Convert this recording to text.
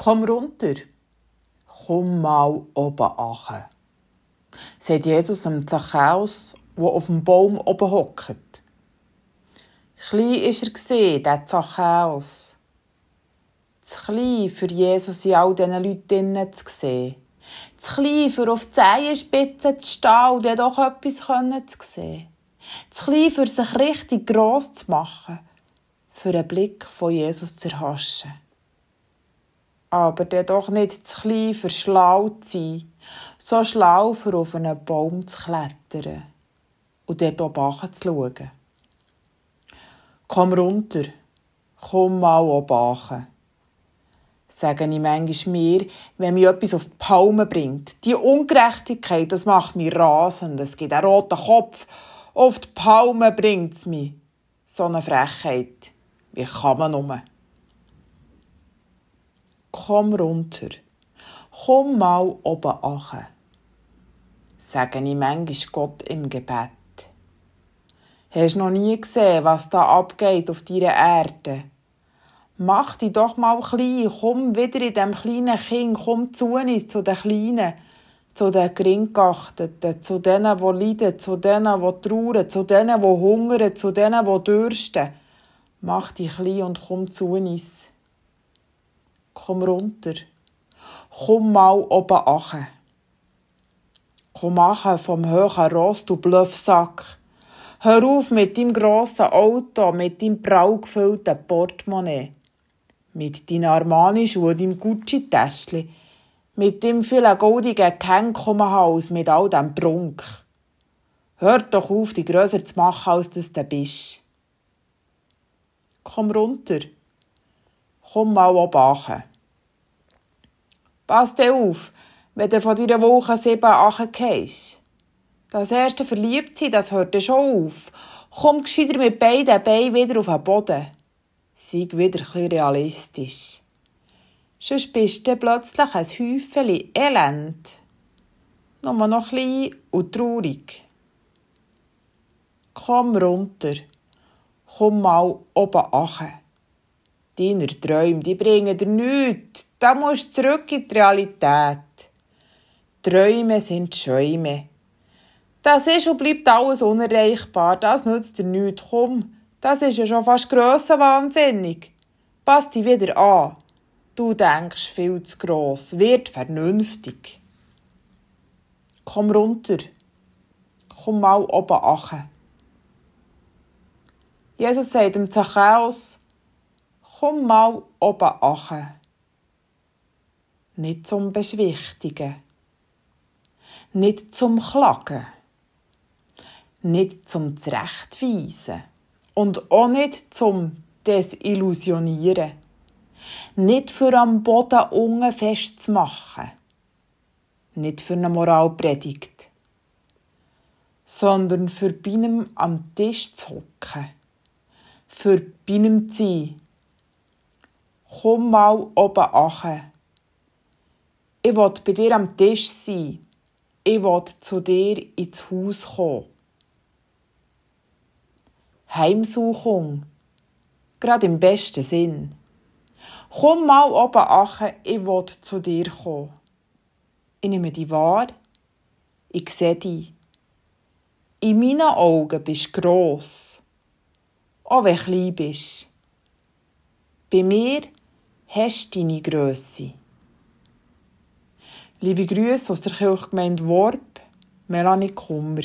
Komm runter, komm mal oben an, sagt Jesus am Zachäus, der auf dem Baum oben hockt. Klein ist er gesehen, der Zachäus. Zu klein für Jesus in all diesen Leuten zu sehen. Zu klein für auf die Zehenspitze zu stehen und doch etwas zu sehen. Zu klein für sich richtig gross zu machen. Für einen Blick von Jesus zu erhaschen aber der doch nicht zu klein für schlau zu sein, so schlau für auf einen Baum zu klettern und dort oben zu schauen. Komm runter, komm mal oben sage ich manchmal mir, wenn mich etwas auf die Palme bringt. Die Ungerechtigkeit, das macht mich rasend. Es gibt einen roten Kopf. Auf die Palme bringt es mich. So eine Frechheit. Wie kann man nur? Komm runter, komm mal oben an, sage ich manchmal Gott im Gebet. Hast noch nie gesehen, was da abgeht auf dieser Erde? Mach dich doch mal klein, komm wieder in dem kleinen Kind, komm zu uns, zu den Kleinen, zu den Geringgeachteten, zu denen, die leiden, zu denen, die trauern, zu denen, die hungern, zu denen, die dürsten. Mach dich klein und komm zu uns komm runter. Komm mal oben an. Komm an vom hohen Ross, du Bluffsack. Hör auf mit deinem grossen Auto, mit deinem prall gefüllten Portemonnaie. Mit deinen Armani-Schuhen, deinem Gucci-Täschchen. Mit dem vielen goldigen Hals, mit all dem Prunk. Hör doch auf, dich grösser zu machen, als du bist. Komm runter. Komm mal oben an. Pass dir auf, wenn du von deiner Woche sieben angehst. Das erste Verliebtsein, das hört schon auf. Komm gescheiter mit beiden Beinen wieder auf den Boden. Sei wieder ein realistisch. Sonst bist du plötzlich ein Häufchen Elend. Nur noch klein und traurig. Komm runter. Komm mal oben an. Deine Träume, die bringen dir nichts. Da musst du zurück in die Realität. Träume sind Schäume. Das ist und bleibt alles unerreichbar. Das nützt dir nichts. Komm, das ist ja schon fast grössenwahnsinnig. Pass dich wieder an. Du denkst viel zu gross. Wird vernünftig. Komm runter. Komm mal oben an. Jesus sagt dem Zachäus, komm mal oben an. Nicht zum Beschwichtigen. Nicht zum Klagen. Nicht zum Zurechtweisen. Und auch nicht zum Desillusionieren. Nicht für am Boden unten festzumachen. Nicht für eine Moralpredigt. Sondern für beinem am Tisch zu hocken. Für beinem zu sein komm mal oben an. Ich will bei dir am Tisch sein. Ich will zu dir ins Haus kommen. Heimsuchung. Gerade im besten Sinn. Komm mal oben an, ich will zu dir kommen. Ich nehme dich wahr. Ich sehe dich. In meinen Augen bist du gross. Auch wenn du klein bist. Bei mir hast deine Grösse. Liebe Grüße aus der Kirchgemeinde Worb, Melanie Kummer.